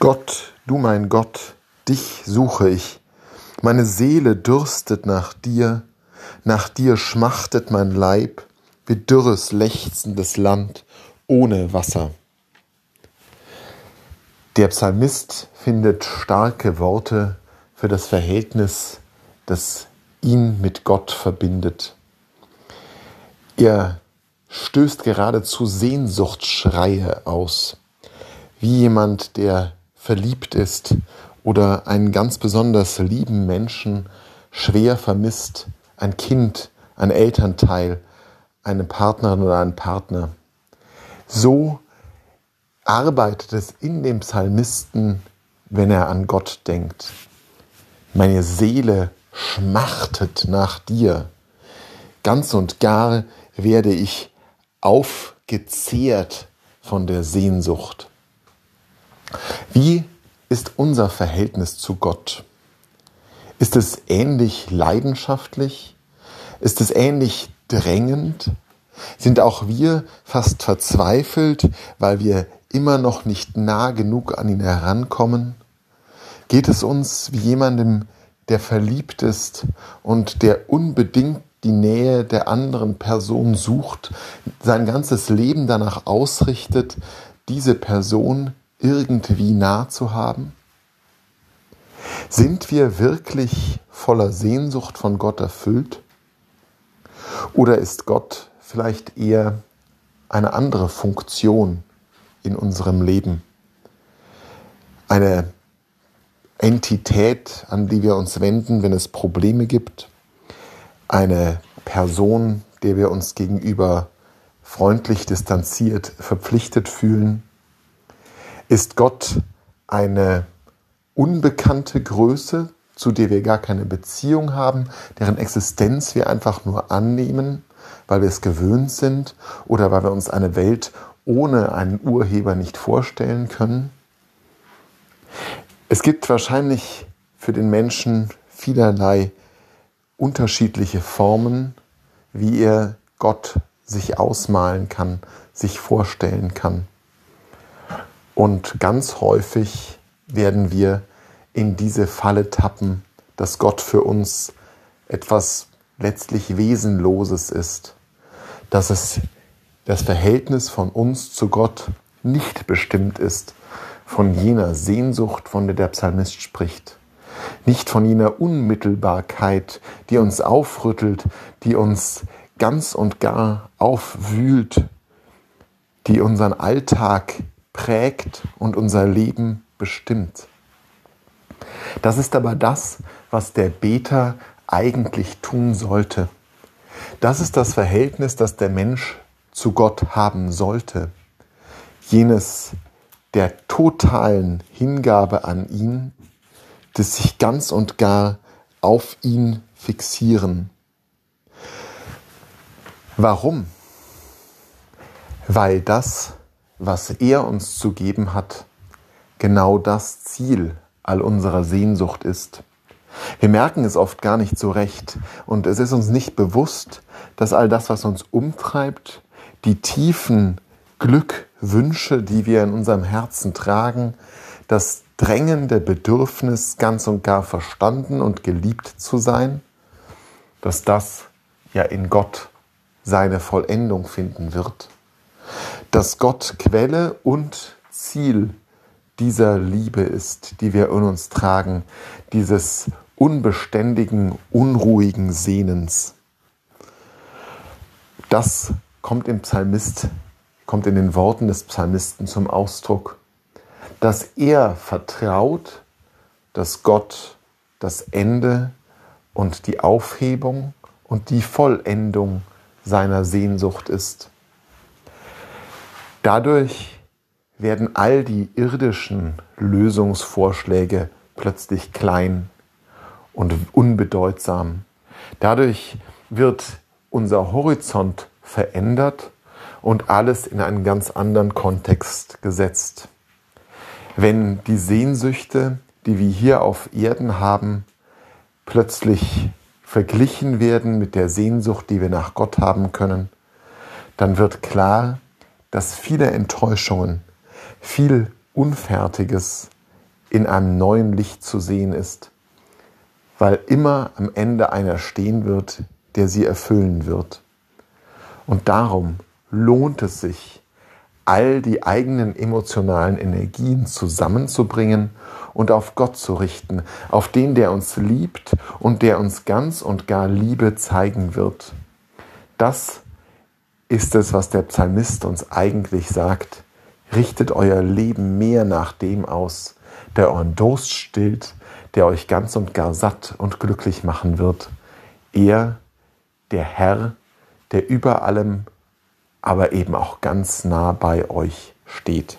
Gott, du mein Gott, dich suche ich. Meine Seele dürstet nach dir, nach dir schmachtet mein Leib, wie dürres, lechzendes Land ohne Wasser. Der Psalmist findet starke Worte für das Verhältnis, das ihn mit Gott verbindet. Er stößt geradezu Sehnsuchtsschreie aus, wie jemand, der verliebt ist oder einen ganz besonders lieben Menschen schwer vermisst, ein Kind, ein Elternteil, eine Partnerin oder einen Partner. So arbeitet es in dem Psalmisten, wenn er an Gott denkt. Meine Seele schmachtet nach dir. Ganz und gar werde ich aufgezehrt von der Sehnsucht. Wie ist unser Verhältnis zu Gott? Ist es ähnlich leidenschaftlich? Ist es ähnlich drängend? Sind auch wir fast verzweifelt, weil wir immer noch nicht nah genug an ihn herankommen? Geht es uns wie jemandem, der verliebt ist und der unbedingt die Nähe der anderen Person sucht, sein ganzes Leben danach ausrichtet, diese Person irgendwie nah zu haben? Sind wir wirklich voller Sehnsucht von Gott erfüllt? Oder ist Gott vielleicht eher eine andere Funktion in unserem Leben? Eine Entität, an die wir uns wenden, wenn es Probleme gibt? Eine Person, der wir uns gegenüber freundlich distanziert verpflichtet fühlen? Ist Gott eine unbekannte Größe, zu der wir gar keine Beziehung haben, deren Existenz wir einfach nur annehmen, weil wir es gewöhnt sind oder weil wir uns eine Welt ohne einen Urheber nicht vorstellen können? Es gibt wahrscheinlich für den Menschen vielerlei unterschiedliche Formen, wie er Gott sich ausmalen kann, sich vorstellen kann. Und ganz häufig werden wir in diese Falle tappen, dass Gott für uns etwas letztlich Wesenloses ist, dass es das Verhältnis von uns zu Gott nicht bestimmt ist von jener Sehnsucht, von der der Psalmist spricht, nicht von jener Unmittelbarkeit, die uns aufrüttelt, die uns ganz und gar aufwühlt, die unseren Alltag prägt und unser Leben bestimmt. Das ist aber das, was der Beter eigentlich tun sollte. Das ist das Verhältnis, das der Mensch zu Gott haben sollte. Jenes der totalen Hingabe an ihn, des sich ganz und gar auf ihn fixieren. Warum? Weil das was er uns zu geben hat, genau das Ziel all unserer Sehnsucht ist. Wir merken es oft gar nicht so recht und es ist uns nicht bewusst, dass all das, was uns umtreibt, die tiefen Glückwünsche, die wir in unserem Herzen tragen, das drängende Bedürfnis, ganz und gar verstanden und geliebt zu sein, dass das ja in Gott seine Vollendung finden wird dass Gott Quelle und Ziel dieser Liebe ist, die wir in uns tragen, dieses unbeständigen, unruhigen Sehnens. Das kommt im Psalmist, kommt in den Worten des Psalmisten zum Ausdruck, dass er vertraut, dass Gott das Ende und die Aufhebung und die Vollendung seiner Sehnsucht ist. Dadurch werden all die irdischen Lösungsvorschläge plötzlich klein und unbedeutsam. Dadurch wird unser Horizont verändert und alles in einen ganz anderen Kontext gesetzt. Wenn die Sehnsüchte, die wir hier auf Erden haben, plötzlich verglichen werden mit der Sehnsucht, die wir nach Gott haben können, dann wird klar, dass viele Enttäuschungen, viel Unfertiges in einem neuen Licht zu sehen ist, weil immer am Ende einer stehen wird, der sie erfüllen wird. Und darum lohnt es sich, all die eigenen emotionalen Energien zusammenzubringen und auf Gott zu richten, auf den, der uns liebt und der uns ganz und gar Liebe zeigen wird. Das ist es, was der Psalmist uns eigentlich sagt. Richtet euer Leben mehr nach dem aus, der euren Durst stillt, der euch ganz und gar satt und glücklich machen wird. Er, der Herr, der über allem aber eben auch ganz nah bei euch steht.